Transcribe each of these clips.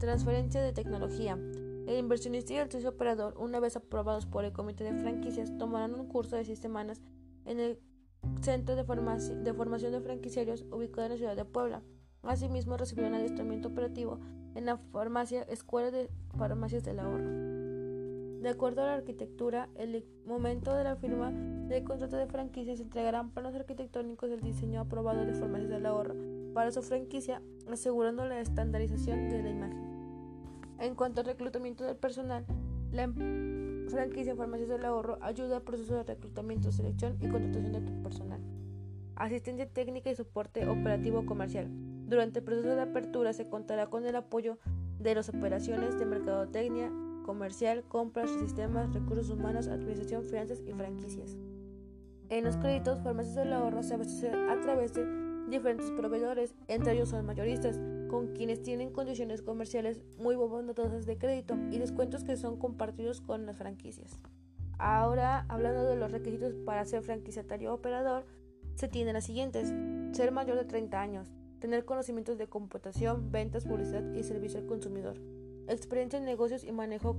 Transferencia de tecnología. El inversionista y el socio operador, una vez aprobados por el comité de franquicias, tomarán un curso de seis semanas en el Centro de, Formación de Franquiciarios ubicado en la ciudad de Puebla. Asimismo, recibirán adiestramiento operativo en la farmacia Escuela de Farmacias del Ahorro. De acuerdo a la arquitectura, el momento de la firma del contrato de franquicia se entregarán planos arquitectónicos del diseño aprobado de Farmacias del Ahorro para su franquicia, asegurando la estandarización de la imagen. En cuanto al reclutamiento del personal, la em-, franquicia Farmacias del Ahorro ayuda al proceso de reclutamiento, selección y contratación de tu personal. Asistencia técnica y soporte operativo comercial. Durante el proceso de apertura se contará con el apoyo de las operaciones de mercadotecnia, comercial, compras, sistemas, recursos humanos, administración, finanzas y franquicias. En los créditos, Farmacias del Ahorro se abastece a través de diferentes proveedores, entre ellos son mayoristas, con quienes tienen condiciones comerciales muy bondadosas de crédito y descuentos que son compartidos con las franquicias. Ahora, hablando de los requisitos para ser franquiciatario operador, se tienen las siguientes. Ser mayor de 30 años, tener conocimientos de computación, ventas, publicidad y servicio al consumidor, experiencia en negocios y manejo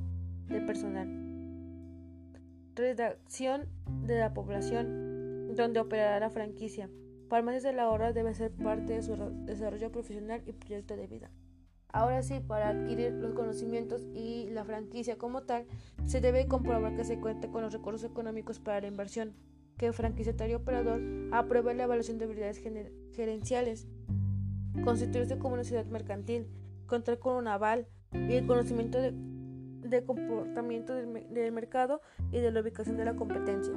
de personal, redacción de la población donde operará la franquicia. Farmacias de la Hora debe ser parte de su desarrollo profesional y proyecto de vida. Ahora sí, para adquirir los conocimientos y la franquicia como tal, se debe comprobar que se cuenta con los recursos económicos para la inversión, que el franquiciatario operador apruebe la evaluación de habilidades gerenciales, constituirse como una ciudad mercantil, contar con un aval y el conocimiento de, comportamiento del, del mercado y de la ubicación de la competencia.